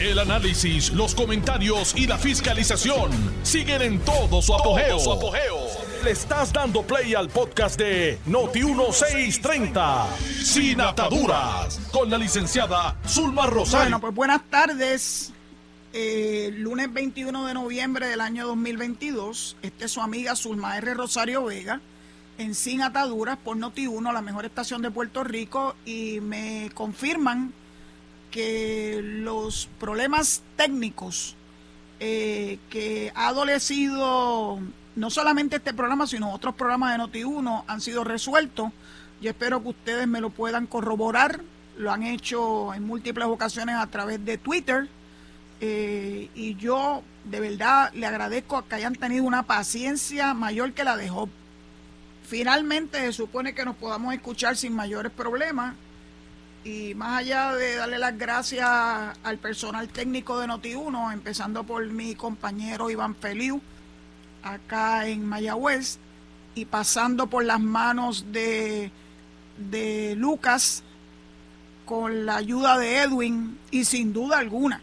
El análisis, los comentarios y la fiscalización siguen en todo su apogeo. Le estás dando play al podcast de Noti1630, Sin Ataduras, con la licenciada Zulma Rosario. Bueno, pues buenas tardes. Eh, lunes 21 de noviembre del año 2022. Esta es su amiga Zulma R. Rosario Vega en Sin Ataduras por Noti1, la mejor estación de Puerto Rico, y me confirman que los problemas técnicos eh, que ha adolecido no solamente este programa, sino otros programas de Noti1 han sido resueltos. Yo espero que ustedes me lo puedan corroborar. Lo han hecho en múltiples ocasiones a través de Twitter. Eh, y yo de verdad le agradezco que hayan tenido una paciencia mayor que la de Job. Finalmente se supone que nos podamos escuchar sin mayores problemas y más allá de darle las gracias al personal técnico de Noti1, empezando por mi compañero Iván Feliu, acá en Mayagüez, y pasando por las manos de, de Lucas, con la ayuda de Edwin, y sin duda alguna,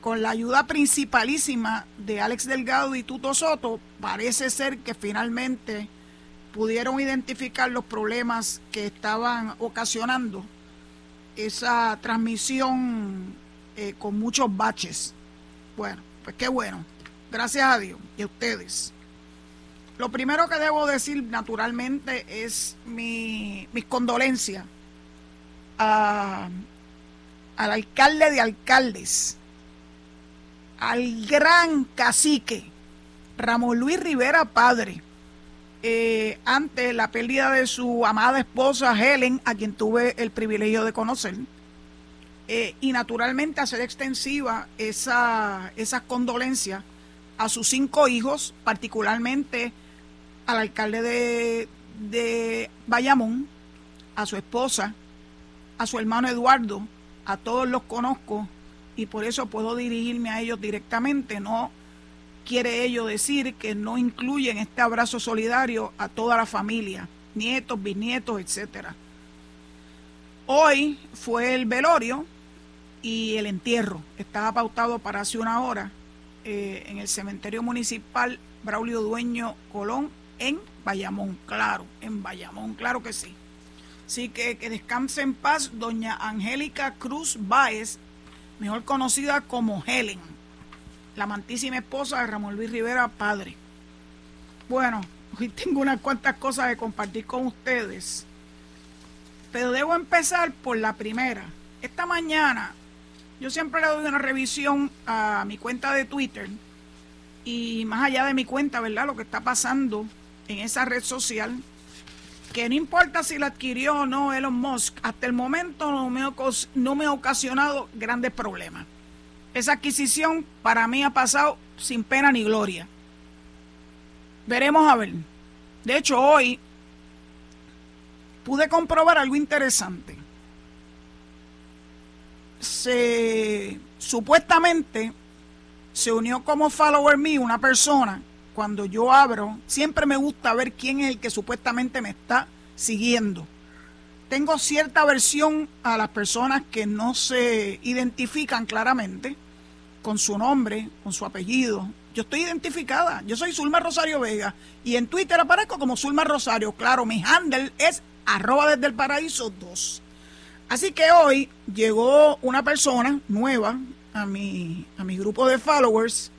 con la ayuda principalísima de Alex Delgado y Tuto Soto, parece ser que finalmente pudieron identificar los problemas que estaban ocasionando esa transmisión eh, con muchos baches. Bueno, pues qué bueno. Gracias a Dios y a ustedes. Lo primero que debo decir naturalmente es mi, mis condolencias al alcalde de alcaldes, al gran cacique Ramón Luis Rivera Padre eh, ante la pérdida de su amada esposa Helen, a quien tuve el privilegio de conocer, eh, y naturalmente hacer extensiva esa, esas condolencias a sus cinco hijos, particularmente al alcalde de, de Bayamón, a su esposa, a su hermano Eduardo, a todos los conozco y por eso puedo dirigirme a ellos directamente, no quiere ello decir que no incluyen este abrazo solidario a toda la familia, nietos, bisnietos, etcétera. Hoy fue el velorio y el entierro. Estaba pautado para hace una hora eh, en el cementerio municipal Braulio Dueño Colón en Bayamón, claro, en Bayamón, claro que sí. Así que que descanse en paz doña Angélica Cruz Báez, mejor conocida como Helen la amantísima esposa de Ramón Luis Rivera, padre. Bueno, hoy tengo unas cuantas cosas de compartir con ustedes, pero debo empezar por la primera. Esta mañana yo siempre le doy una revisión a mi cuenta de Twitter y más allá de mi cuenta, ¿verdad? Lo que está pasando en esa red social, que no importa si la adquirió o no Elon Musk, hasta el momento no me, no me ha ocasionado grandes problemas. Esa adquisición para mí ha pasado sin pena ni gloria. Veremos a ver. De hecho, hoy pude comprobar algo interesante. Se supuestamente se unió como follower mío una persona. Cuando yo abro, siempre me gusta ver quién es el que supuestamente me está siguiendo. Tengo cierta aversión a las personas que no se identifican claramente con su nombre, con su apellido. Yo estoy identificada. Yo soy Zulma Rosario Vega y en Twitter aparezco como Zulma Rosario. Claro, mi handle es arroba desde el paraíso 2. Así que hoy llegó una persona nueva a mi, a mi grupo de followers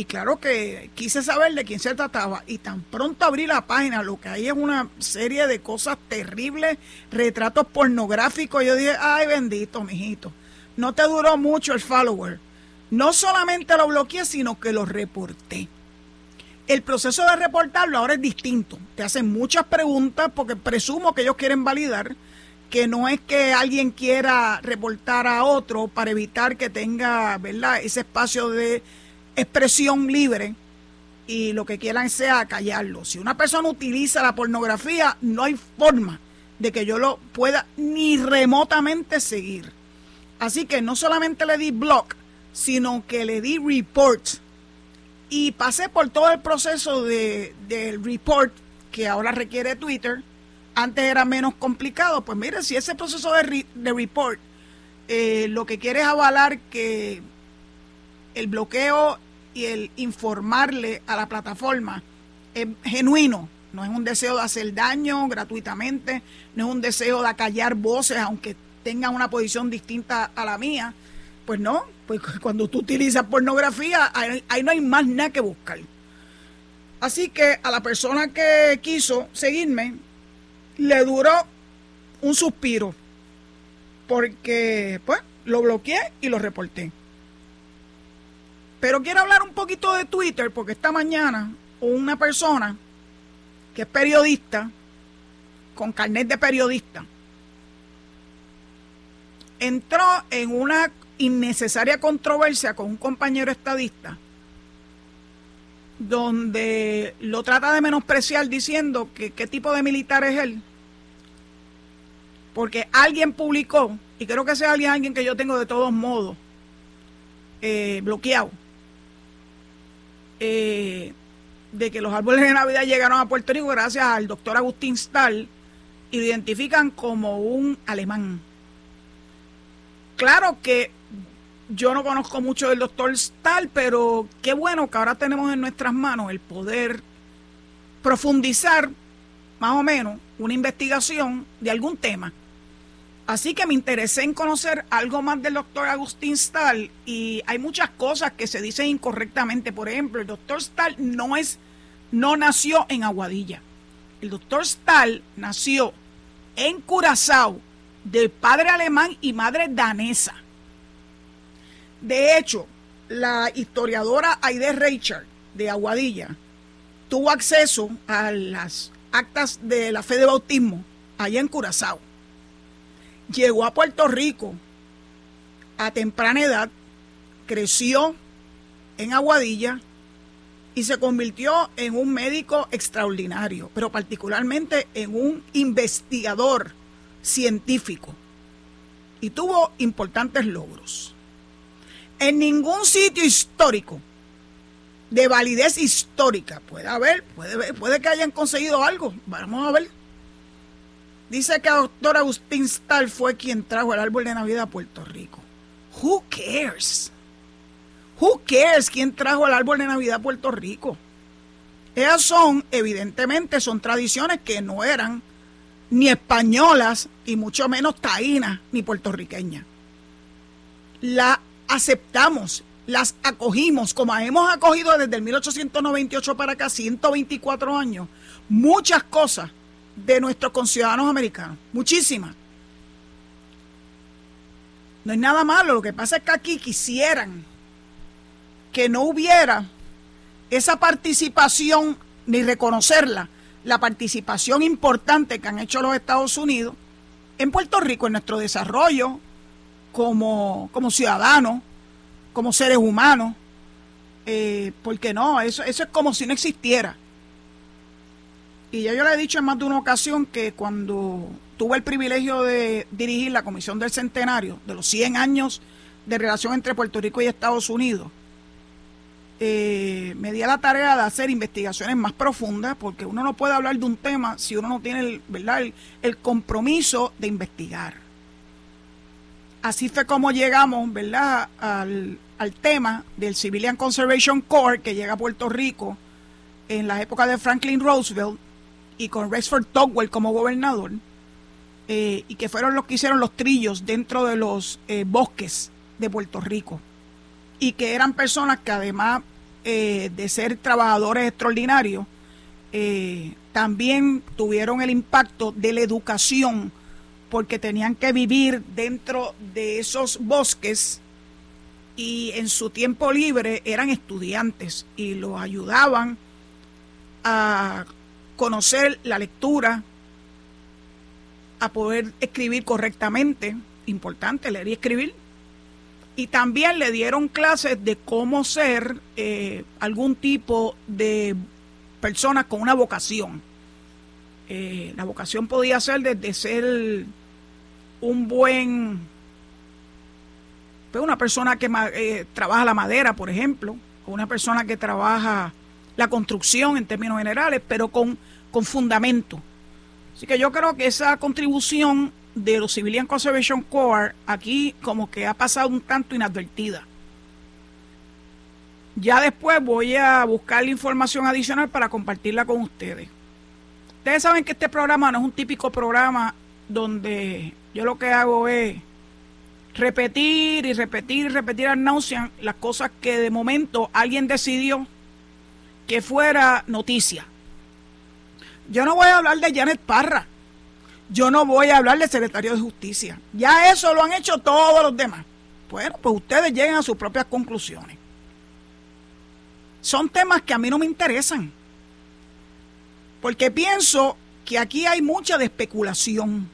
y claro que quise saber de quién se trataba. Y tan pronto abrí la página, lo que hay es una serie de cosas terribles, retratos pornográficos. Yo dije, ay bendito, mijito. No te duró mucho el follower. No solamente lo bloqueé, sino que lo reporté. El proceso de reportarlo ahora es distinto. Te hacen muchas preguntas porque presumo que ellos quieren validar que no es que alguien quiera reportar a otro para evitar que tenga, ¿verdad?, ese espacio de expresión libre y lo que quieran sea callarlo. Si una persona utiliza la pornografía, no hay forma de que yo lo pueda ni remotamente seguir. Así que no solamente le di block, sino que le di report y pasé por todo el proceso de, del report que ahora requiere Twitter. Antes era menos complicado. Pues mire, si ese proceso de, report eh, lo que quiere es avalar que el bloqueo y el informarle a la plataforma es genuino, no es un deseo de hacer daño gratuitamente, no es un deseo de acallar voces aunque tengan una posición distinta a la mía, pues no, pues cuando tú utilizas pornografía, ahí, no hay más nada que buscar. Así que a la persona que quiso seguirme, le duró un suspiro, porque pues lo bloqueé y lo reporté. Pero quiero hablar un poquito de Twitter, porque esta mañana una persona que es periodista, con carnet de periodista, entró en una innecesaria controversia con un compañero estadista donde lo trata de menospreciar diciendo que qué tipo de militar es él. Porque alguien publicó, y creo que sea alguien, alguien que yo tengo de todos modos eh, bloqueado, eh, de que los árboles de Navidad llegaron a Puerto Rico gracias al doctor Agustín Stahl identifican como un alemán. Claro que yo no conozco mucho del doctor Stahl, pero qué bueno que ahora tenemos en nuestras manos el poder profundizar más o menos una investigación de algún tema. Así que me interesé en conocer algo más del doctor Agustín Stahl y hay muchas cosas que se dicen incorrectamente. Por ejemplo, el doctor Stahl no es, no nació en Aguadilla. El doctor Stahl nació en Curazao de padre alemán y madre danesa. De hecho, la historiadora Aide Reichard de Aguadilla tuvo acceso a las actas de la fe de bautismo allá en Curazao. Llegó a Puerto Rico a temprana edad, creció en Aguadilla y se convirtió en un médico extraordinario, pero particularmente en un investigador científico y tuvo importantes logros. En ningún sitio histórico de validez histórica puede haber, puede, que hayan conseguido algo. Vamos a ver. Dice que el doctor Agustín Stahl fue quien trajo el árbol de Navidad a Puerto Rico. Who cares? Who cares quién trajo el árbol de Navidad a Puerto Rico? Esas son, evidentemente, son tradiciones que no eran ni españolas y mucho menos taínas ni puertorriqueñas. La aceptamos, las acogimos, como hemos acogido desde el 1898 para acá, 124 años, muchas cosas de nuestros conciudadanos americanos, muchísimas. No hay nada malo, lo que pasa es que aquí quisieran que no hubiera esa participación ni reconocerla la participación importante que han hecho los Estados Unidos en Puerto Rico, en nuestro desarrollo como, como ciudadanos, como seres humanos. Eh, porque no, eso, eso es como si no existiera. Y ya yo le he dicho en más de una ocasión que cuando tuve el privilegio de dirigir la Comisión del Centenario de los 100 años de relación entre Puerto Rico y Estados Unidos, eh, me di a la tarea de hacer investigaciones más profundas, porque uno no puede hablar de un tema si uno no tiene el, ¿verdad? el, compromiso de investigar. Así fue como llegamos ¿verdad? Al, al, tema del Civilian Conservation Corps que llega a Puerto Rico en la época de Franklin Roosevelt y con Rexford Togwell como gobernador, eh, y que fueron los que hicieron los trillos dentro de los eh, bosques de Puerto Rico. Y que eran personas que además eh, de ser trabajadores extraordinarios, también tuvieron el impacto de la educación, porque tenían que vivir dentro de esos bosques y en su tiempo libre eran estudiantes y los ayudaban a conocer la lectura, a poder escribir correctamente, importante leer y escribir, y también le dieron clases de cómo ser eh, algún tipo de persona con una vocación. Eh, la vocación podía ser desde ser un buen, pues una persona que eh, trabaja la madera, por ejemplo, o una persona que trabaja la construcción en términos generales, pero con, con fundamento. Así que yo creo que esa contribución de los Civilian Conservation Corps aquí como que ha pasado un tanto inadvertida. Ya después voy a buscar la información adicional para compartirla con ustedes. Ustedes saben que este programa no es un típico programa donde yo lo que hago es repetir y repetir y repetir al náusea las cosas que de momento alguien decidió que fuera noticia. Yo no voy a hablar de Janet Parra. Yo no voy a hablar del secretario de Justicia. Ya eso lo han hecho todos los demás. Bueno, pues ustedes lleguen a sus propias conclusiones. Son temas que a mí no me interesan. Porque pienso que aquí hay mucha de especulación.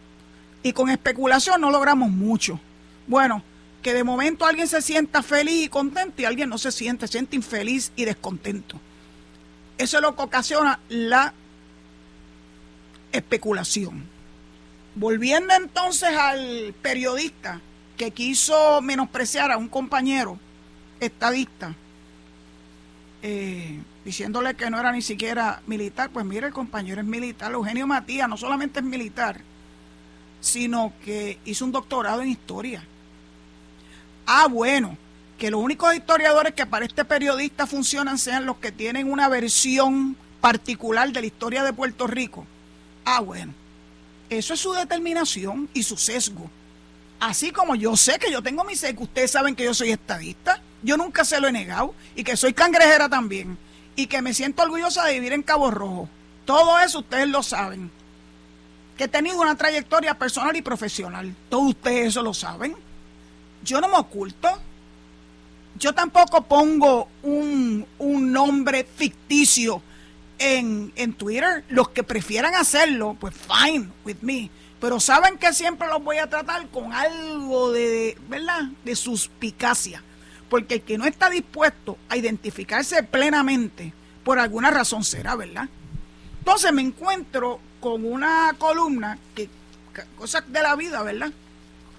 Y con especulación no logramos mucho. Bueno, que de momento alguien se sienta feliz y contento y alguien no se siente, se siente infeliz y descontento. Eso es lo que ocasiona la especulación. Volviendo entonces al periodista que quiso menospreciar a un compañero estadista, eh, diciéndole que no era ni siquiera militar, pues mire, el compañero es militar. Eugenio Matías no solamente es militar, sino que hizo un doctorado en historia. Ah, bueno, que los únicos historiadores que para este periodista funcionan sean los que tienen una versión particular de la historia de Puerto Rico. Ah, bueno, eso es su determinación y su sesgo. Así como yo sé que yo tengo mi sesgo, ustedes saben que yo soy estadista, yo nunca se lo he negado y que soy cangrejera también y que me siento orgullosa de vivir en Cabo Rojo. Todo eso ustedes lo saben. Que he tenido una trayectoria personal y profesional. Todos ustedes eso lo saben yo no me oculto. Yo tampoco pongo un, nombre ficticio en, en, Twitter. Los que prefieran hacerlo, pues fine with me. Pero saben que siempre los voy a tratar con algo de, ¿verdad? De suspicacia. Porque el que no está dispuesto a identificarse plenamente, por alguna razón será, ¿verdad? Entonces me encuentro con una columna que, cosas de la vida, ¿verdad?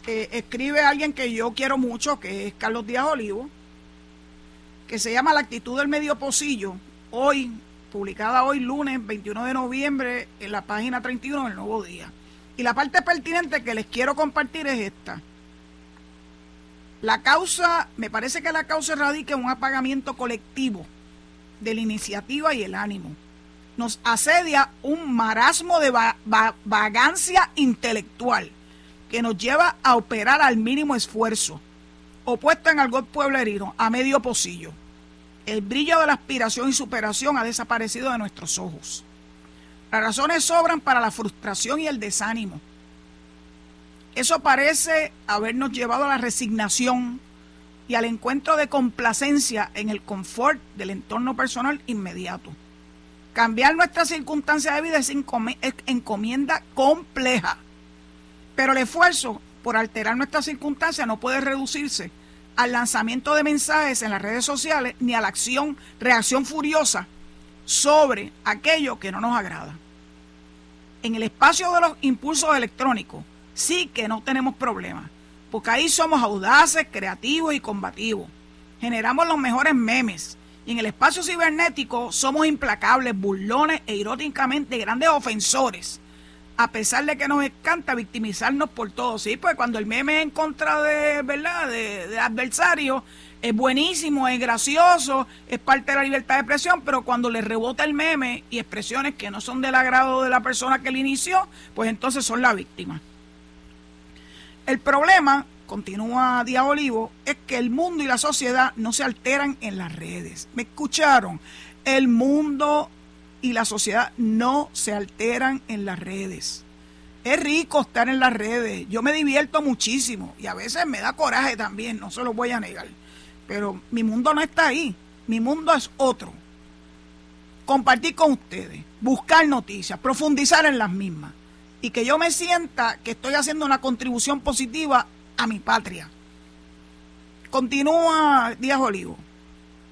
escribe alguien que yo quiero mucho, que es Carlos Díaz Olivo, que se llama La actitud del medio pocillo, hoy, publicada hoy lunes 21 de noviembre en la página 31 del Nuevo Día. Y la parte pertinente que les quiero compartir es esta. La causa, me parece que la causa radica en un apagamiento colectivo de la iniciativa y el ánimo. Nos asedia un marasmo de vagancia intelectual que nos lleva a operar al mínimo esfuerzo, opuesto en algo pueblerino, a medio pocillo. El brillo de la aspiración y superación ha desaparecido de nuestros ojos. Las razones sobran para la frustración y el desánimo. Eso parece habernos llevado a la resignación y al encuentro de complacencia en el confort del entorno personal inmediato. Cambiar nuestra circunstancia de vida es encomienda compleja pero el esfuerzo por alterar nuestras circunstancias no puede reducirse al lanzamiento de mensajes en las redes sociales ni a la acción, reacción furiosa sobre aquello que no nos agrada. En el espacio de los impulsos electrónicos sí que no tenemos problemas, porque ahí somos audaces, creativos y combativos. Generamos los mejores memes. Y en el espacio cibernético somos implacables, burlones e irónicamente grandes ofensores a pesar de que nos encanta victimizarnos por todo, sí, pues cuando el meme es en contra de, ¿verdad?, de, es buenísimo, es gracioso, es parte de la libertad de expresión, pero cuando le rebota el meme y expresiones que no son del agrado de la persona que le inició, pues entonces son la víctima. El problema, continúa Díaz Olivo, es que el mundo y la sociedad no se alteran en las redes. ¿Me escucharon? El mundo y la sociedad no se alteran en las redes. Es rico estar en las redes. Yo me divierto muchísimo y a veces me da coraje también, no se lo voy a negar. Pero mi mundo no está ahí. Mi mundo es otro. Compartir con ustedes, buscar noticias, profundizar en las mismas y que yo me sienta que estoy haciendo una contribución positiva a mi patria. Continúa Díaz Olivo.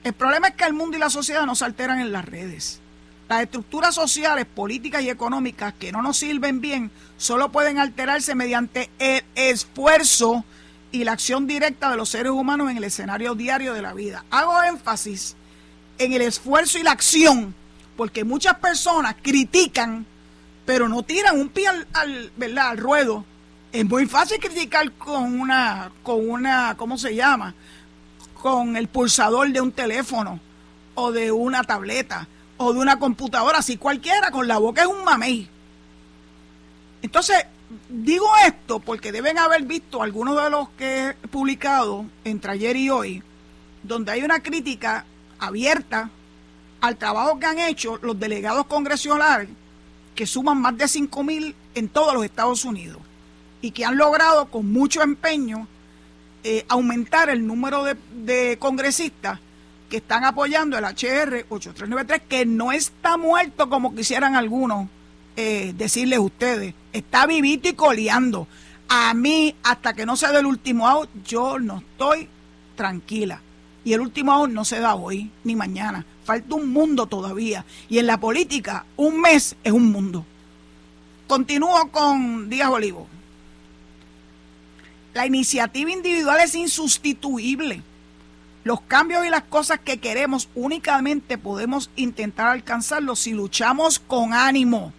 El problema es que el mundo y la sociedad no se alteran en las redes. Las estructuras sociales, políticas y económicas que no nos sirven bien solo pueden alterarse mediante el esfuerzo y la acción directa de los seres humanos en el escenario diario de la vida. Hago énfasis en el esfuerzo y la acción, porque muchas personas critican, pero no tiran un pie al, al ruedo Es muy fácil criticar con una, con una, ¿cómo se llama? Con el pulsador de un teléfono o de una tableta o de una computadora, si cualquiera, con la boca es un mamey. Entonces, digo esto porque deben haber visto algunos de los que he publicado entre ayer y hoy, donde hay una crítica abierta al trabajo que han hecho los delegados congresionales, que suman más de 5 mil en todos los Estados Unidos, y que han logrado con mucho empeño eh, aumentar el número de congresistas que están apoyando el HR 8393, que no está muerto como quisieran algunos eh, decirles ustedes, está vivito y coleando. A mí, hasta que no se dé el último out, yo no estoy tranquila. Y el último out no se da hoy ni mañana. Falta un mundo todavía. Y en la política, un mes es un mundo. Continúo con Díaz Olivo. La iniciativa individual es insustituible. Los cambios y las cosas que queremos únicamente podemos intentar alcanzarlos si luchamos con ánimo.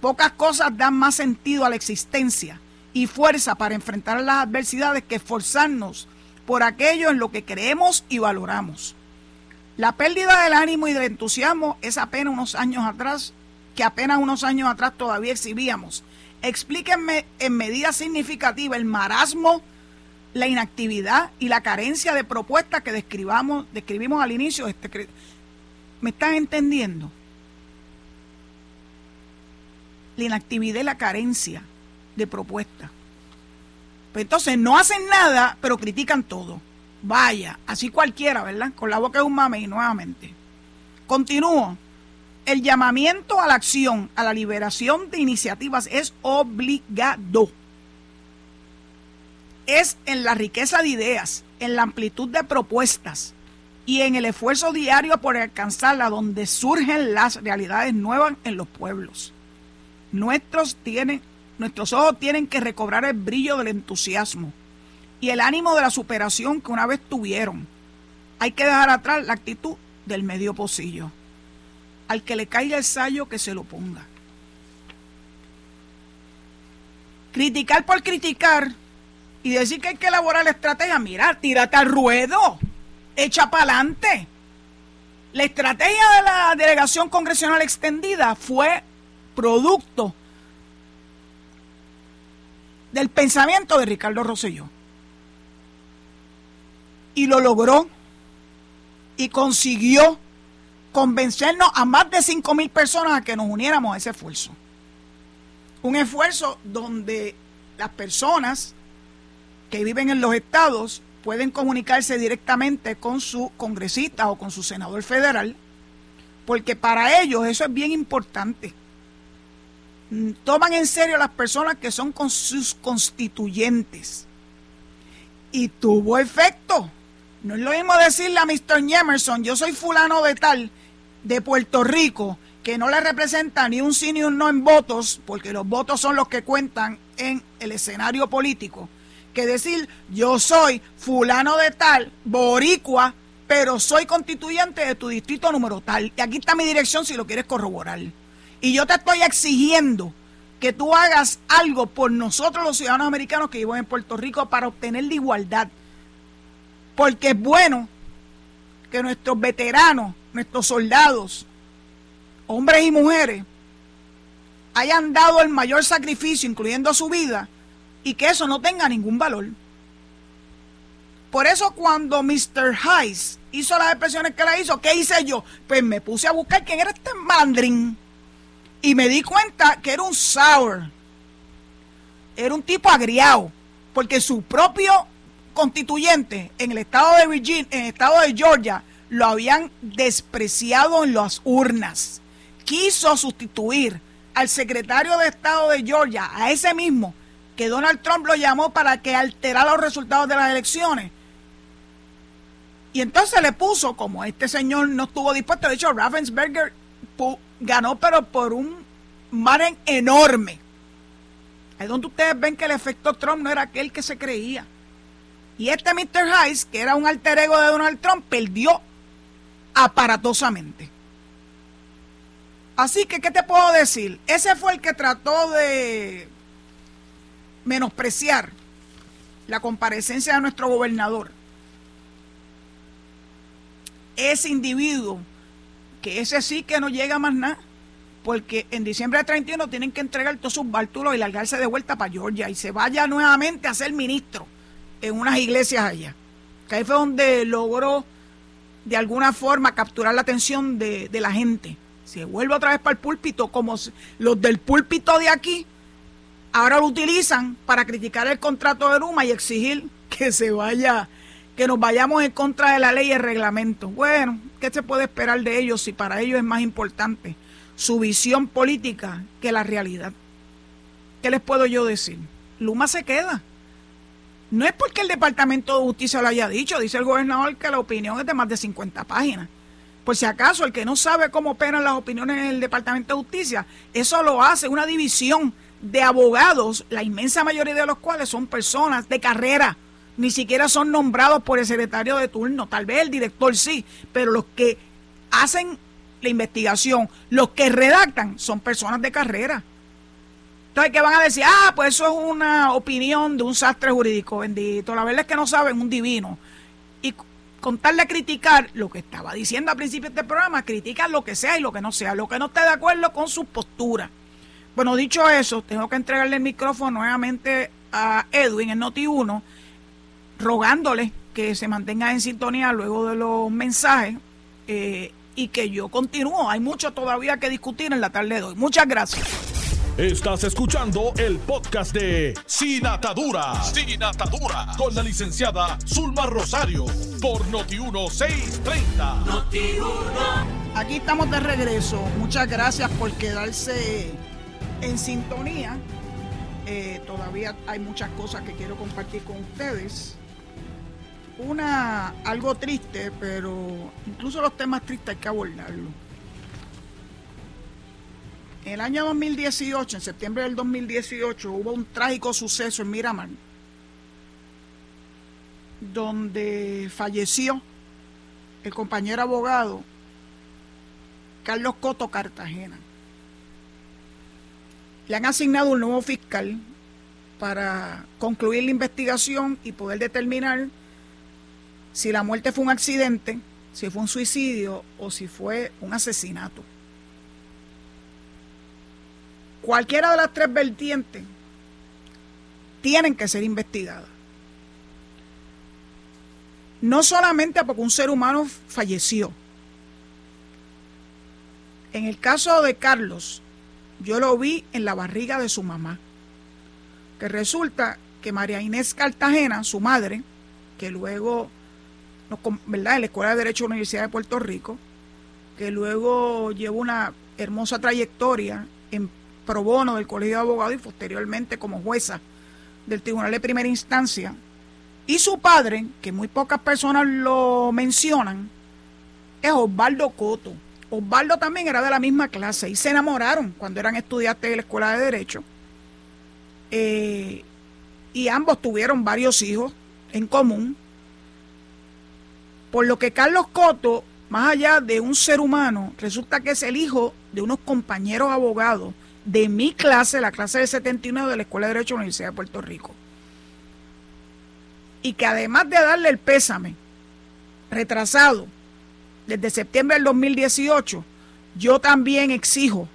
Pocas cosas dan más sentido a la existencia y fuerza para enfrentar las adversidades que esforzarnos por aquello en lo que creemos y valoramos. La pérdida del ánimo y del entusiasmo es apenas unos años atrás, que apenas unos años atrás todavía exhibíamos. Explíquenme en medida significativa el marasmo la inactividad y la carencia de propuestas que describamos, describimos al inicio este ¿Me están entendiendo? La inactividad y la carencia de propuestas. Pues entonces no hacen nada, pero critican todo. Vaya, así cualquiera, ¿verdad? Con la boca de un mame y nuevamente. Continúo. El llamamiento a la acción, a la liberación de iniciativas es obligado es en la riqueza de ideas, en la amplitud de propuestas y en el esfuerzo diario por alcanzarla donde surgen las realidades nuevas en los pueblos. Nuestros, tienen, nuestros ojos tienen que recobrar el brillo del entusiasmo y el ánimo de la superación que una vez tuvieron. Hay que dejar atrás la actitud del medio pocillo. Al que le caiga el sallo, que se lo ponga. Criticar por criticar y decir que hay que elaborar la estrategia, mira, tírate al ruedo, echa para adelante. La estrategia de la delegación congresional extendida fue producto del pensamiento de Ricardo Rosselló. Y lo logró y consiguió convencernos a más de 5 mil personas a que nos uniéramos a ese esfuerzo. Un esfuerzo donde las personas que viven en los estados pueden comunicarse directamente con su congresista o con su senador federal, porque para ellos eso es bien importante. Mm, toman en serio a las personas que son con sus constituyentes. Y tuvo efecto. No es lo mismo decirle a Mr. Emerson, yo soy fulano de tal, de Puerto Rico, que no le representa ni un sí ni un no en votos, porque los votos son los que cuentan en el escenario político que decir yo soy fulano de tal, boricua, pero soy constituyente de tu distrito número tal. Y aquí está mi dirección si lo quieres corroborar. Y yo te estoy exigiendo que tú hagas algo por nosotros los ciudadanos americanos que viven en Puerto Rico para obtener la igualdad. Porque es bueno que nuestros veteranos, nuestros soldados, hombres y mujeres, hayan dado el mayor sacrificio, incluyendo su vida, y que eso no tenga ningún valor. Por eso cuando Mr. Heiss hizo las expresiones que la hizo, ¿qué hice yo? Pues me puse a buscar quién era este mandrin y me di cuenta que era un sour, era un tipo agriado, porque su propio constituyente en el estado de Virginia, en el estado de Georgia, lo habían despreciado en las urnas. Quiso sustituir al secretario de Estado de Georgia, a ese mismo, que Donald Trump lo llamó para que alterara los resultados de las elecciones. Y entonces le puso, como este señor no estuvo dispuesto, de hecho Ravensberger ganó pero por un margen enorme. Es donde ustedes ven que el efecto Trump no era aquel que se creía. Y este Mr. Heiss, que era un alter ego de Donald Trump, perdió aparatosamente. Así que, ¿qué te puedo decir? Ese fue el que trató de menospreciar la comparecencia de nuestro gobernador. Ese individuo, que ese sí que no llega más nada, porque en diciembre de 31 tienen que entregar todos sus bártulos y largarse de vuelta para Georgia y se vaya nuevamente a ser ministro en unas iglesias allá. Que ahí fue donde logró de alguna forma capturar la atención de, de la gente. Se vuelve otra vez para el púlpito, como los del púlpito de aquí, ahora lo utilizan para criticar el contrato de Luma y exigir que se vaya, que nos vayamos en contra de la ley y el reglamento. Bueno, ¿qué se puede esperar de ellos si para ellos es más importante su visión política que la realidad? ¿Qué les puedo yo decir? Luma se queda. No es porque el Departamento de Justicia lo haya dicho, dice el gobernador que la opinión es de más de 50 páginas. Por si acaso, el que no sabe cómo operan las opiniones en el Departamento de Justicia, eso lo hace una división de abogados, la inmensa mayoría de los cuales son personas de carrera, ni siquiera son nombrados por el secretario de turno, tal vez el director sí, pero los que hacen la investigación, los que redactan son personas de carrera. Entonces, que van a decir? Ah, pues eso es una opinión de un sastre jurídico, bendito. La verdad es que no saben un divino. Y contarle a criticar lo que estaba diciendo al principio de este programa, critica lo que sea y lo que no sea, lo que no esté de acuerdo con su postura. Bueno, dicho eso, tengo que entregarle el micrófono nuevamente a Edwin en Noti1, rogándole que se mantenga en sintonía luego de los mensajes eh, y que yo continúo. Hay mucho todavía que discutir en la tarde de hoy. Muchas gracias. Estás escuchando el podcast de Sin Atadura. Sin Atadura. Con la licenciada Zulma Rosario. Por Noti1630. Noti1. Aquí estamos de regreso. Muchas gracias por quedarse en sintonía. Eh, todavía hay muchas cosas que quiero compartir con ustedes. Una, algo triste, pero incluso los temas tristes hay que abordarlo. En el año 2018, en septiembre del 2018, hubo un trágico suceso en Miramar, donde falleció el compañero abogado Carlos Coto Cartagena. Le han asignado un nuevo fiscal para concluir la investigación y poder determinar si la muerte fue un accidente, si fue un suicidio o si fue un asesinato. Cualquiera de las tres vertientes tienen que ser investigadas. No solamente porque un ser humano falleció. En el caso de Carlos, yo lo vi en la barriga de su mamá. Que resulta que María Inés Cartagena, su madre, que luego, ¿verdad? En la Escuela de Derecho de la Universidad de Puerto Rico, que luego llevó una hermosa trayectoria en pro bono del Colegio de Abogados y posteriormente como jueza del Tribunal de Primera Instancia. Y su padre, que muy pocas personas lo mencionan, es Osvaldo Coto Osvaldo también era de la misma clase y se enamoraron cuando eran estudiantes de la Escuela de Derecho. Eh, y ambos tuvieron varios hijos en común. Por lo que Carlos Coto, más allá de un ser humano, resulta que es el hijo de unos compañeros abogados de mi clase, la clase de 79 de la Escuela de Derecho de la Universidad de Puerto Rico. Y que además de darle el pésame retrasado desde septiembre del 2018, yo también exijo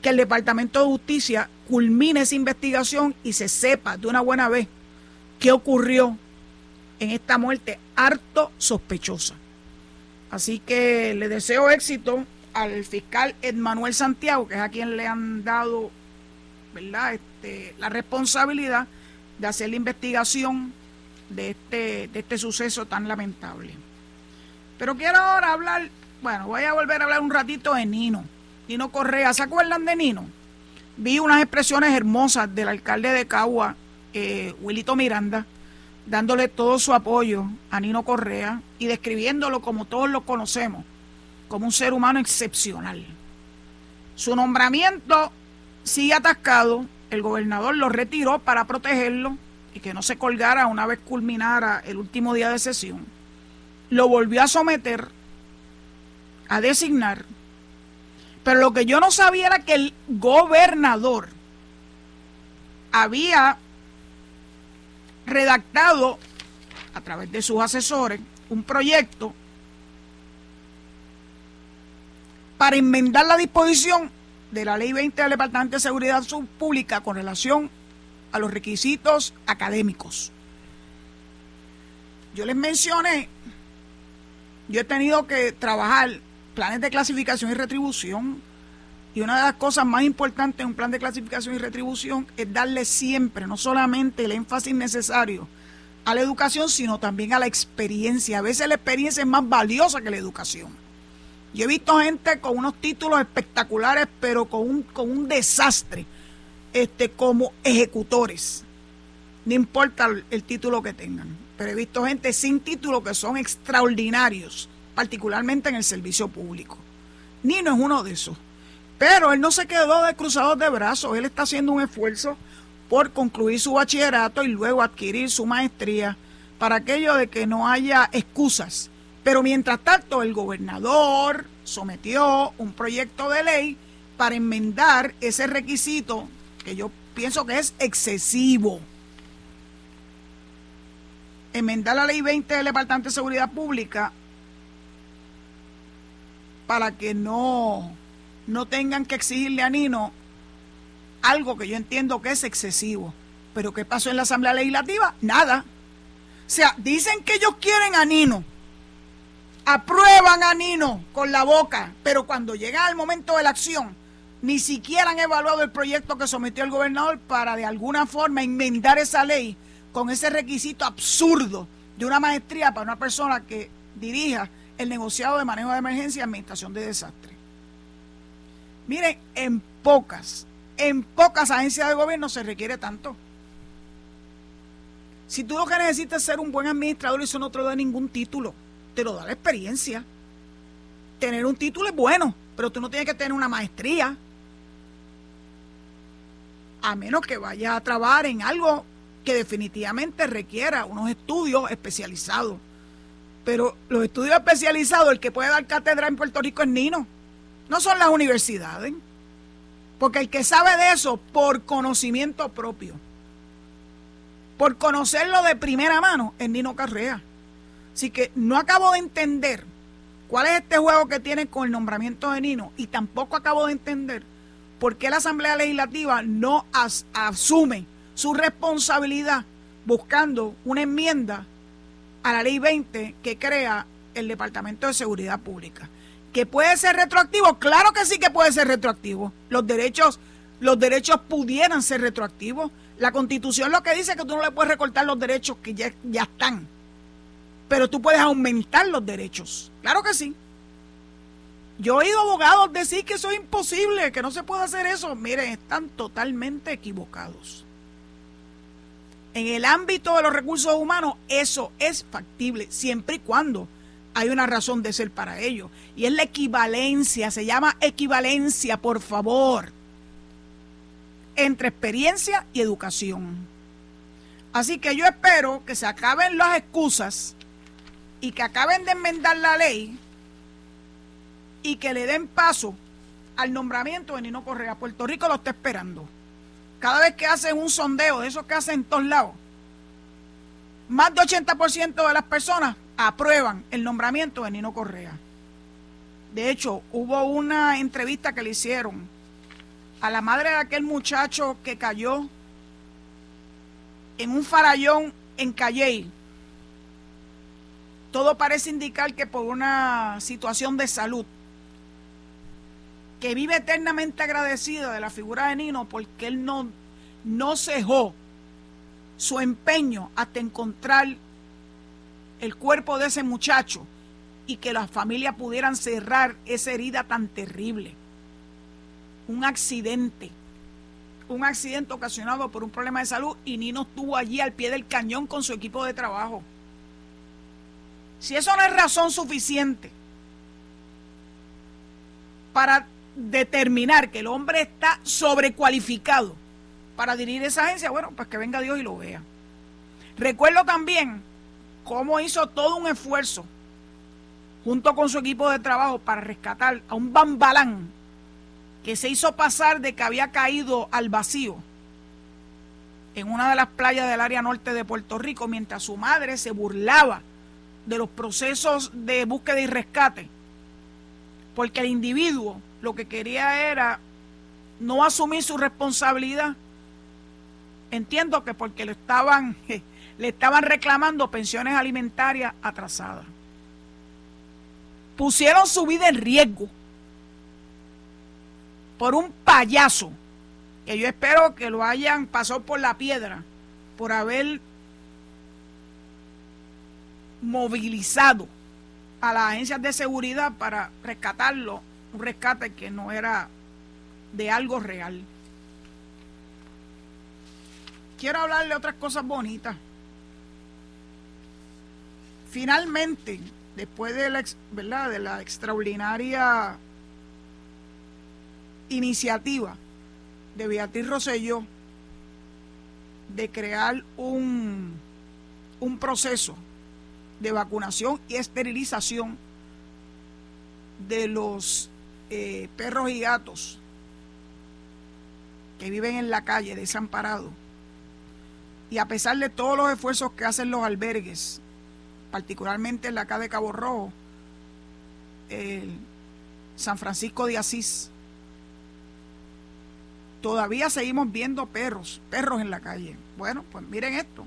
que el Departamento de Justicia culmine esa investigación y se sepa de una buena vez qué ocurrió en esta muerte harto sospechosa. Así que le deseo éxito al fiscal Edmanuel Santiago, que es a quien le han dado ¿verdad? Este, la responsabilidad de hacer la investigación de este, de este suceso tan lamentable. Pero quiero ahora hablar, bueno, voy a volver a hablar un ratito de Nino. Nino Correa, ¿se acuerdan de Nino? Vi unas expresiones hermosas del alcalde de Cagua, eh, Wilito Miranda, dándole todo su apoyo a Nino Correa y describiéndolo como todos lo conocemos, como un ser humano excepcional. Su nombramiento sigue atascado, el gobernador lo retiró para protegerlo y que no se colgara una vez culminara el último día de sesión lo volvió a someter, a designar. Pero lo que yo no sabía era que el gobernador había redactado a través de sus asesores un proyecto para enmendar la disposición de la Ley 20 del Departamento de Seguridad Pública con relación a los requisitos académicos. Yo les mencioné, yo he tenido que trabajar planes de clasificación y retribución y una de las cosas más importantes en un plan de clasificación y retribución es darle siempre, no solamente el énfasis necesario a la educación, sino también a la experiencia. A veces la experiencia es más valiosa que la educación. Yo he visto gente con unos títulos espectaculares, pero con un, con un desastre este, como ejecutores. No importa el, título que tengan. Pero he visto gente sin título que son extraordinarios, particularmente en el servicio público. Nino es uno de esos. Pero él no se quedó de cruzados de brazos. Él está haciendo un esfuerzo por concluir su bachillerato y luego adquirir su maestría para aquello de que no haya excusas. Pero mientras tanto, el gobernador sometió un proyecto de ley para enmendar ese requisito que yo pienso que es excesivo. Enmendar la ley 20 del Departamento de Seguridad Pública para que no, no tengan que exigirle a Nino algo que yo entiendo que es excesivo. Pero ¿qué pasó en la Asamblea Legislativa? Nada. O sea, dicen que ellos quieren a Nino. Aprueban a Nino con la boca, pero cuando llega el momento de la acción, ni siquiera han evaluado el proyecto que sometió el gobernador para de alguna forma enmendar esa ley con ese requisito absurdo de una maestría para una persona que dirija el negociado de manejo de emergencia y administración de desastre. Miren, en pocas, en pocas agencias de gobierno se requiere tanto. Si tú lo que necesitas es ser un buen administrador, eso no te lo da ningún título, te lo da la experiencia. Tener un título es bueno, pero tú no tienes que tener una maestría a menos que vaya a trabajar en algo que definitivamente requiera unos estudios especializados. Pero los estudios especializados, el que puede dar cátedra en Puerto Rico es Nino, no son las universidades. Porque el que sabe de eso por conocimiento propio, por conocerlo de primera mano, es Nino Carrea. Así que no acabo de entender cuál es este juego que tiene con el nombramiento de Nino y tampoco acabo de entender ¿por qué la Asamblea Legislativa no asume su responsabilidad buscando una enmienda a la ley 20 que crea el Departamento de Seguridad Pública? ¿Que puede ser retroactivo? Claro que sí que puede ser retroactivo. Los derechos, los derechos pudieran ser retroactivos. La constitución lo que dice es que tú no le puedes recortar los derechos que ya, ya están. Pero tú puedes aumentar los derechos. Claro que sí. Yo he oído abogados decir que eso es imposible, que no se puede hacer eso. Miren, están totalmente equivocados. En el ámbito de los recursos humanos, eso es factible, siempre y cuando hay una razón de ser para ello. Y es la equivalencia, se llama equivalencia, por favor, entre experiencia y educación. Así que yo espero que se acaben las excusas y que acaben de enmendar la ley y que le den paso al nombramiento de Nino Correa. Puerto Rico lo está esperando. Cada vez que hacen un sondeo, de esos que hacen en todos lados, más de 80% de las personas aprueban el nombramiento de Nino Correa. De hecho, hubo una entrevista que le hicieron a la madre de aquel muchacho que cayó en un farallón en Calley. Todo parece indicar que por una situación de salud que vive eternamente agradecida de la figura de Nino porque él no, no cejó su empeño hasta encontrar el cuerpo de ese muchacho y que las familias pudieran cerrar esa herida tan terrible. Un accidente, un accidente ocasionado por un problema de salud y Nino estuvo allí al pie del cañón con su equipo de trabajo. Si eso no es razón suficiente para determinar que el hombre está sobrecualificado para dirigir esa agencia, bueno, pues que venga Dios y lo vea. Recuerdo también cómo hizo todo un esfuerzo junto con su equipo de trabajo para rescatar a un bambalán que se hizo pasar de que había caído al vacío en una de las playas del área norte de Puerto Rico mientras su madre se burlaba de los procesos de búsqueda y rescate, porque el individuo lo que quería era no asumir su responsabilidad. Entiendo que porque le estaban, le estaban reclamando pensiones alimentarias atrasadas. Pusieron su vida en riesgo por un payaso que yo espero que lo hayan pasado por la piedra por haber movilizado a las agencias de seguridad para rescatarlo, un rescate que no era de algo real. Quiero hablarle otras cosas bonitas. Finalmente, después de la, ¿verdad? de la extraordinaria iniciativa de Beatriz Rosselló de crear un, un proceso de vacunación y esterilización de los eh, perros y gatos que viven en la calle desamparados. Y a pesar de todos los esfuerzos que hacen los albergues, particularmente en la calle de Cabo Rojo, el San Francisco de Asís, todavía seguimos viendo perros, perros en la calle. Bueno, pues miren esto.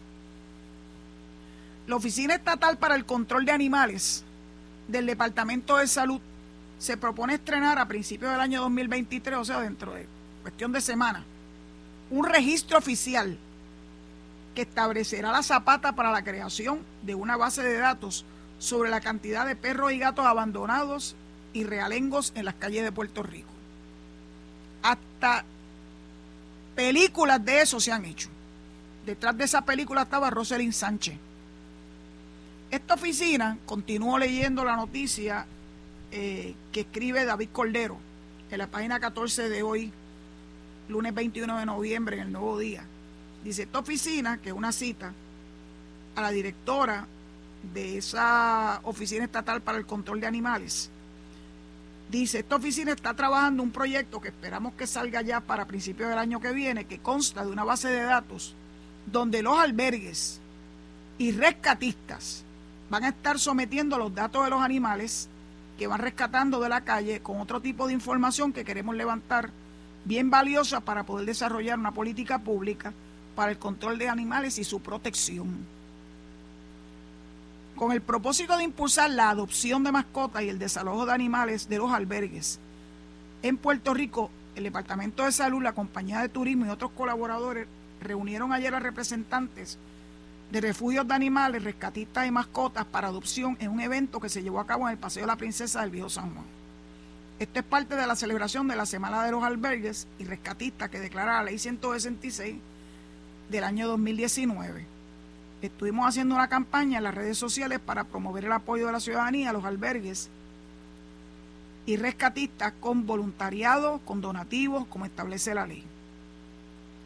La Oficina Estatal para el Control de Animales del Departamento de Salud se propone estrenar a principios del año 2023, o sea, dentro de cuestión de semana, un registro oficial que establecerá la zapata para la creación de una base de datos sobre la cantidad de perros y gatos abandonados y realengos en las calles de Puerto Rico. Hasta películas de eso se han hecho. Detrás de esa película estaba Rosalind Sánchez. Esta oficina, continúo leyendo la noticia eh, que escribe David Cordero en la página 14 de hoy, lunes 21 de noviembre, en el nuevo día. Dice, esta oficina, que es una cita a la directora de esa Oficina Estatal para el Control de Animales, Dice, esta oficina está trabajando un proyecto que esperamos que salga ya para principios del año que viene, que consta de una base de datos donde los albergues y rescatistas van a estar sometiendo los datos de los animales que van rescatando de la calle con otro tipo de información que queremos levantar bien valiosa para poder desarrollar una política pública para el control de animales y su protección con el propósito de impulsar la adopción de mascotas y el desalojo de animales de los albergues. En Puerto Rico, el Departamento de Salud, la Compañía de Turismo y otros colaboradores reunieron ayer a representantes de refugios de animales, rescatistas y mascotas para adopción en un evento que se llevó a cabo en el Paseo de la Princesa del Viejo San Juan. Esto es parte de la celebración de la Semana de los Albergues y Rescatistas que declara la Ley 166 del año 2019 estuvimos haciendo una campaña en las redes sociales para promover el apoyo de la ciudadanía a los albergues y rescatistas con voluntariado, con donativos, como establece la ley.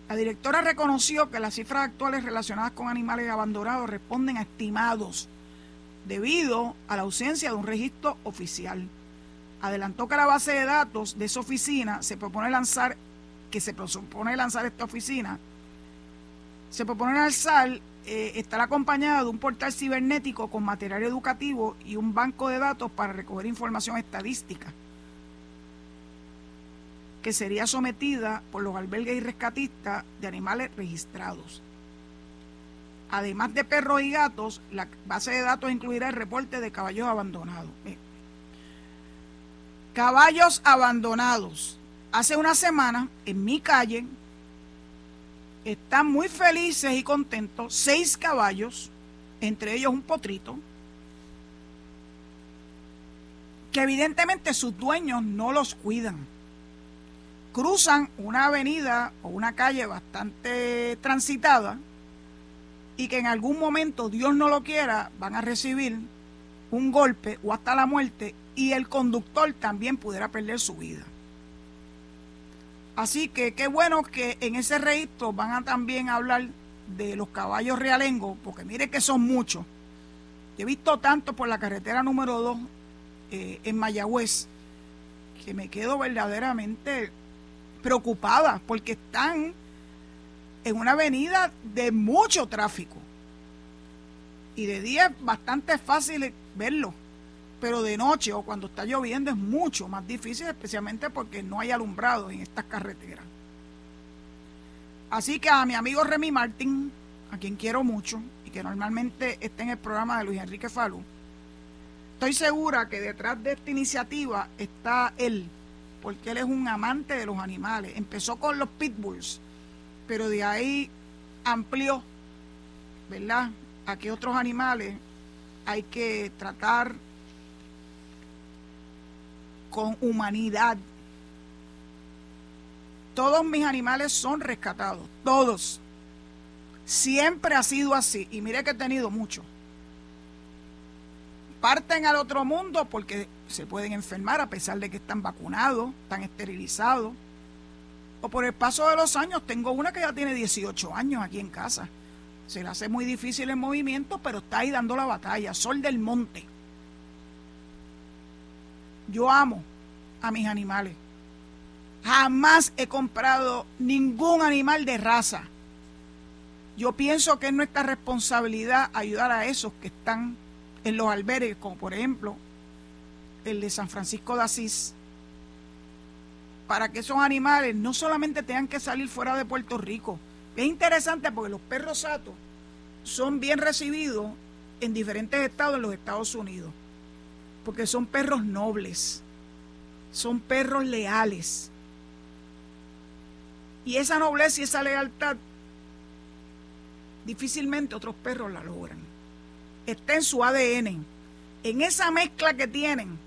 La directora reconoció que las cifras actuales relacionadas con animales abandonados responden a estimados debido a la ausencia de un registro oficial. Adelantó que la base de datos de esa oficina se propone lanzar, que se propone lanzar esta oficina, se propone lanzar eh, acompañada de un portal cibernético con material educativo y un banco de datos para recoger información estadística que sería sometida por los albergues y rescatistas de animales registrados. Además de perros y gatos, la base de datos incluirá el reporte de caballos abandonados. Caballos abandonados. Hace una semana, en mi calle, están muy felices y contentos, seis caballos, entre ellos un potrito, que evidentemente sus dueños no los cuidan. Cruzan una avenida o una calle bastante transitada y que en algún momento, Dios no lo quiera, van a recibir un golpe o hasta la muerte y el conductor también pudiera perder su vida. Así que qué bueno que en ese registro van a también hablar de los caballos realengos, porque mire que son muchos. he visto tanto por la carretera número 2 eh, en Mayagüez que me quedo verdaderamente preocupada porque están en una avenida de mucho tráfico. Y de día es bastante fácil verlo, pero de noche o cuando está lloviendo es mucho más difícil, especialmente porque no hay alumbrado en estas carreteras. Así que a mi amigo Remy Martin, a quien quiero mucho y que normalmente está en el programa de Luis Enrique Falú, estoy segura que detrás de esta iniciativa está él, porque él es un amante de los animales. Empezó con los pitbulls, pero de ahí amplió, ¿verdad? A qué otros animales hay que tratar con humanidad. Todos mis animales son rescatados, todos. Siempre ha sido así. Y mire que he tenido muchos. Parten al otro mundo porque se pueden enfermar a pesar de que están vacunados, están esterilizados o por el paso de los años, tengo una que ya tiene 18 años aquí en casa. Se le hace muy difícil el movimiento, pero está ahí dando la batalla. Sol del monte. Yo amo a mis animales. Jamás he comprado ningún animal de raza. Yo pienso que es nuestra responsabilidad ayudar a esos que están en los albergues, como por ejemplo el de San Francisco de Asís, para que esos animales no solamente tengan que salir fuera de Puerto Rico. Es interesante porque los perros satos son bien recibidos en diferentes estados de los Estados Unidos, porque son perros nobles, son perros leales. Y esa nobleza y esa lealtad difícilmente otros perros la logran. Está en su ADN, en esa mezcla que tienen,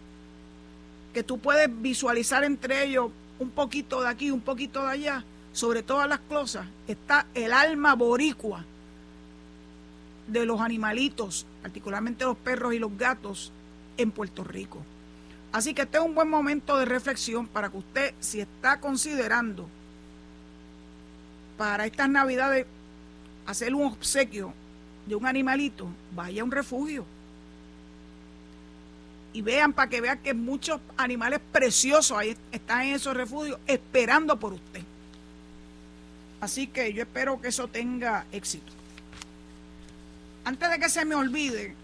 que tú puedes visualizar entre ellos un poquito de aquí, un poquito de allá, sobre todas las cosas, está el alma boricua de los animalitos, particularmente los perros y los gatos, en Puerto Rico. Así que este es un buen momento de reflexión para que usted, si está considerando para estas navidades hacer un obsequio de un animalito, vaya a un refugio y vean para que vean que muchos animales preciosos ahí están en esos refugios esperando por usted. Así que yo espero que eso tenga éxito. Antes de que se me olvide,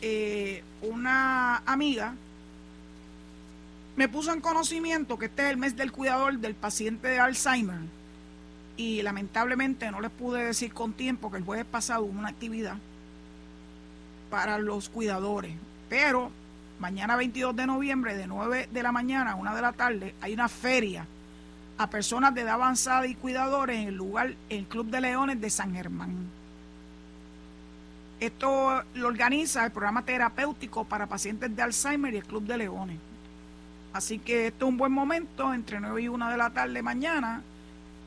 eh, una amiga me puso en conocimiento que este es el mes del cuidador del paciente de Alzheimer y lamentablemente no les pude decir con tiempo que el jueves pasado hubo una actividad para los cuidadores, pero mañana 22 de noviembre, de 9 de la mañana a 1 de la tarde, hay una feria a personas de edad avanzada y cuidadores en el lugar, el Club de Leones de San Germán. Esto lo organiza el programa terapéutico para pacientes de Alzheimer y el Club de Leones. Así que esto es un buen momento, entre 9 y 1 de la tarde mañana,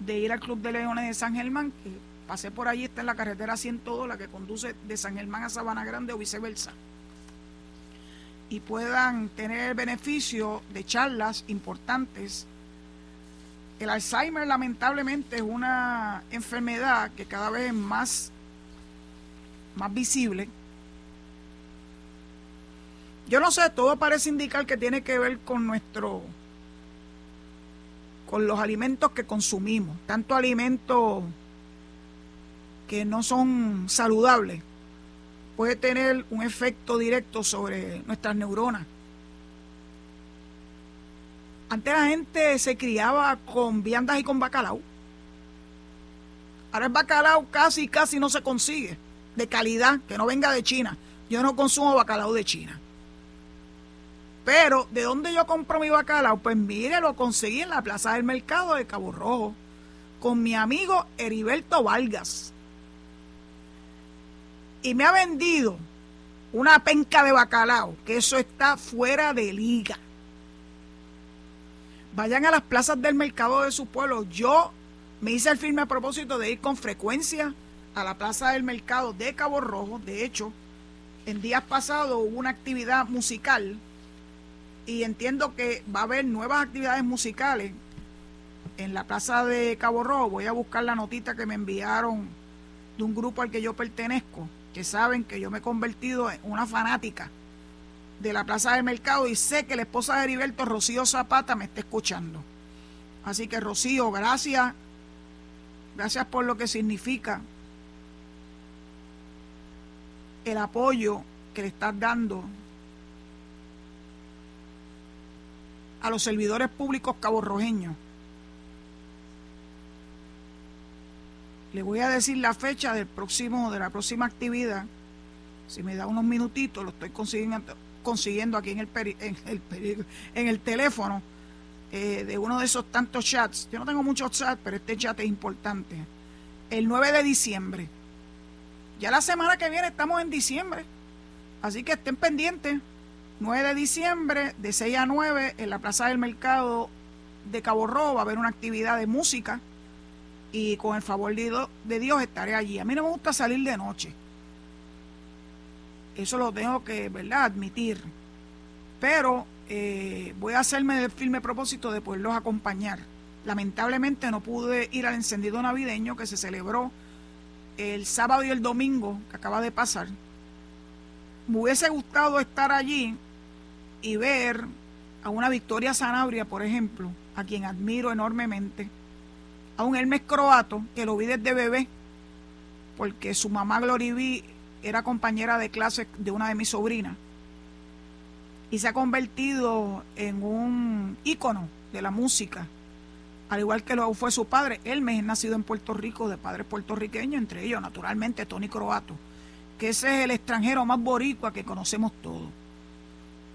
de ir al Club de Leones de San Germán, que pasé por allí, está en la carretera 102, la que conduce de San Germán a Sabana Grande o viceversa y puedan tener el beneficio de charlas importantes. El Alzheimer lamentablemente es una enfermedad que cada vez es más, más visible. Yo no sé, todo parece indicar que tiene que ver con nuestro con los alimentos que consumimos, tanto alimentos que no son saludables puede tener un efecto directo sobre nuestras neuronas. Antes la gente se criaba con viandas y con bacalao. Ahora el bacalao casi, casi no se consigue de calidad, que no venga de China. Yo no consumo bacalao de China. Pero, ¿de dónde yo compro mi bacalao? Pues mire, lo conseguí en la Plaza del Mercado de Cabo Rojo con mi amigo Heriberto Vargas y me ha vendido una penca de bacalao, que eso está fuera de liga. Vayan a las plazas del mercado de su pueblo. Yo me hice el firme propósito de ir con frecuencia a la plaza del mercado de Cabo Rojo. De hecho, en días pasados hubo una actividad musical y entiendo que va a haber nuevas actividades musicales en la plaza de Cabo Rojo. Voy a buscar la notita que me enviaron de un grupo al que yo pertenezco que saben que yo me he convertido en una fanática de la Plaza del Mercado y sé que la esposa de Heriberto, Rocío Zapata, me está escuchando. Así que Rocío, gracias Gracias por lo que significa el apoyo que le estás dando a los servidores públicos caborrojeños. Le voy a decir la fecha del próximo, de la próxima actividad. Si me da unos minutitos, lo estoy consiguiendo, consiguiendo aquí en el, en, el en el teléfono eh, de uno de esos tantos chats. Yo no tengo muchos chats, pero este chat es importante. El 9 de diciembre. Ya la semana que viene estamos en diciembre. Así que estén pendientes. 9 de diciembre, de 6 a 9, en la Plaza del Mercado de Cabo Rojo va a haber una actividad de música y con el favor de Dios estaré allí. A mí no me gusta salir de noche. Eso lo tengo que, ¿verdad?, admitir. Pero eh, voy a hacerme el firme propósito de poderlos acompañar. Lamentablemente no pude ir al encendido navideño que se celebró el sábado y el domingo que acaba de pasar. Me hubiese gustado estar allí y ver a una Victoria Sanabria, por ejemplo, a quien admiro enormemente, a un Hermes Croato, que lo vi desde bebé, porque su mamá Glory era compañera de clase de una de mis sobrinas, y se ha convertido en un ícono de la música, al igual que lo fue su padre. Hermes es nacido en Puerto Rico, de padres puertorriqueños, entre ellos, naturalmente, Tony Croato, que ese es el extranjero más boricua que conocemos todos.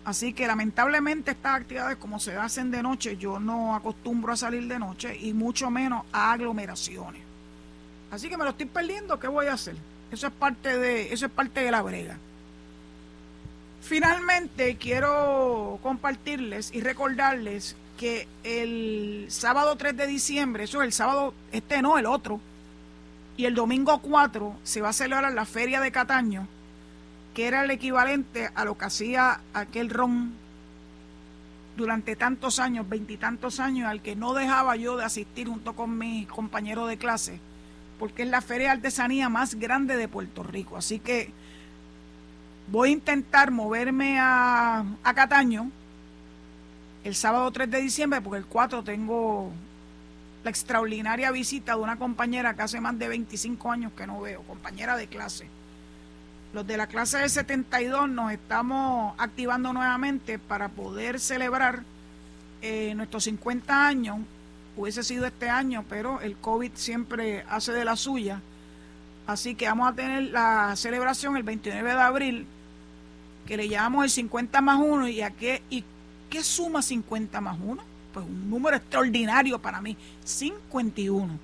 Así que lamentablemente estas actividades como se hacen de noche, yo no acostumbro a salir de noche y mucho menos a aglomeraciones. Así que me lo estoy perdiendo, ¿qué voy a hacer? Eso es parte de, eso es parte de la brega. Finalmente quiero compartirles y recordarles que el sábado 3 de diciembre, eso es el sábado, este no, el otro, y el domingo 4 se va a celebrar la feria de Cataño que era el equivalente a lo que hacía aquel ron durante tantos años, veintitantos años, al que no dejaba yo de asistir junto con mi compañero de clase, porque es la feria de artesanía más grande de Puerto Rico. Así que voy a intentar moverme a, a Cataño el sábado 3 de diciembre, porque el 4 tengo la extraordinaria visita de una compañera que hace más de 25 años que no veo, compañera de clase los de la clase del 72 nos estamos activando nuevamente para poder celebrar eh, nuestros 50 años. Hubiese sido este año, pero el COVID siempre hace de la suya. Así que vamos a tener la celebración el 29 de abril, que le llamamos el 50 más 1. ¿Y, a qué, ¿Y qué suma 50 más 1? Pues un número extraordinario para mí, 51.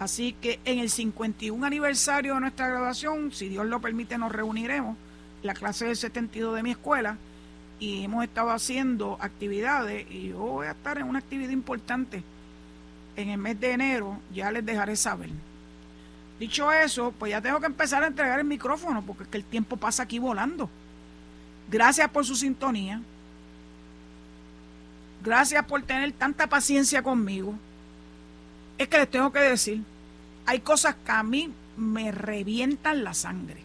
Así que en el 51 aniversario de nuestra graduación, si Dios lo permite, nos reuniremos, la clase del 72 de mi escuela, y hemos estado haciendo actividades, y yo voy a estar en una actividad importante en el mes de enero, ya les dejaré saber. Dicho eso, pues ya tengo que empezar a entregar el micrófono, porque es que el tiempo pasa aquí volando. Gracias por su sintonía. Gracias por tener tanta paciencia conmigo es que les tengo que decir, hay cosas que a mí me revientan la sangre.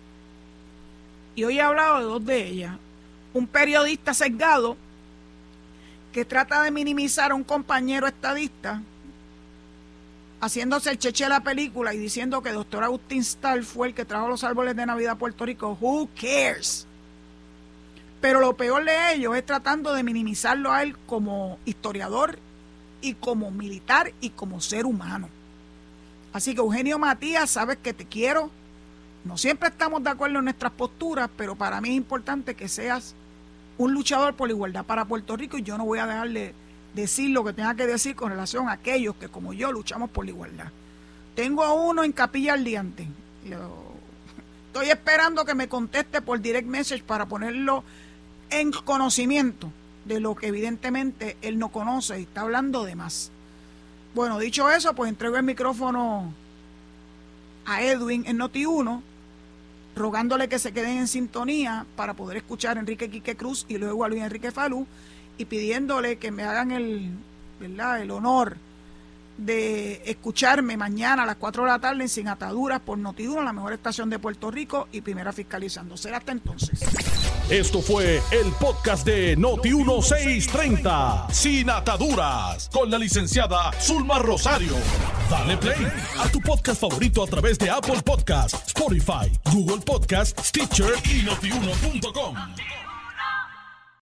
Y hoy he hablado de dos de ellas. Un periodista sesgado que trata de minimizar a un compañero estadista, haciéndose el cheche de la película y diciendo que doctor Agustín Stahl fue el que trajo los árboles de Navidad a Puerto Rico. Who cares? Pero lo peor de ellos es tratando de minimizarlo a él como historiador y como militar y como ser humano. Así que Eugenio Matías, sabes que te quiero. No siempre estamos de acuerdo en nuestras posturas, pero para mí es importante que seas un luchador por la igualdad para Puerto Rico y yo no voy a dejarle decir lo que tenga que decir con relación a aquellos que como yo luchamos por la igualdad. Tengo a uno en Capilla al Diante. Estoy esperando que me conteste por direct message para ponerlo en conocimiento de lo que evidentemente él no conoce y está hablando de más. Bueno, dicho eso, pues entrego el micrófono a Edwin en Noti1, rogándole que se queden en sintonía para poder escuchar a Enrique Quique Cruz y luego a Luis Enrique Falú y pidiéndole que me hagan el, ¿verdad? el honor de escucharme mañana a las 4 de la tarde en Sin Ataduras por Noti1, la mejor estación de Puerto Rico y primera fiscalizando. Será hasta entonces. Esto fue el podcast de Noti1630, sin ataduras, con la licenciada Zulma Rosario. Dale play a tu podcast favorito a través de Apple Podcasts, Spotify, Google Podcasts, Stitcher y notiuno.com.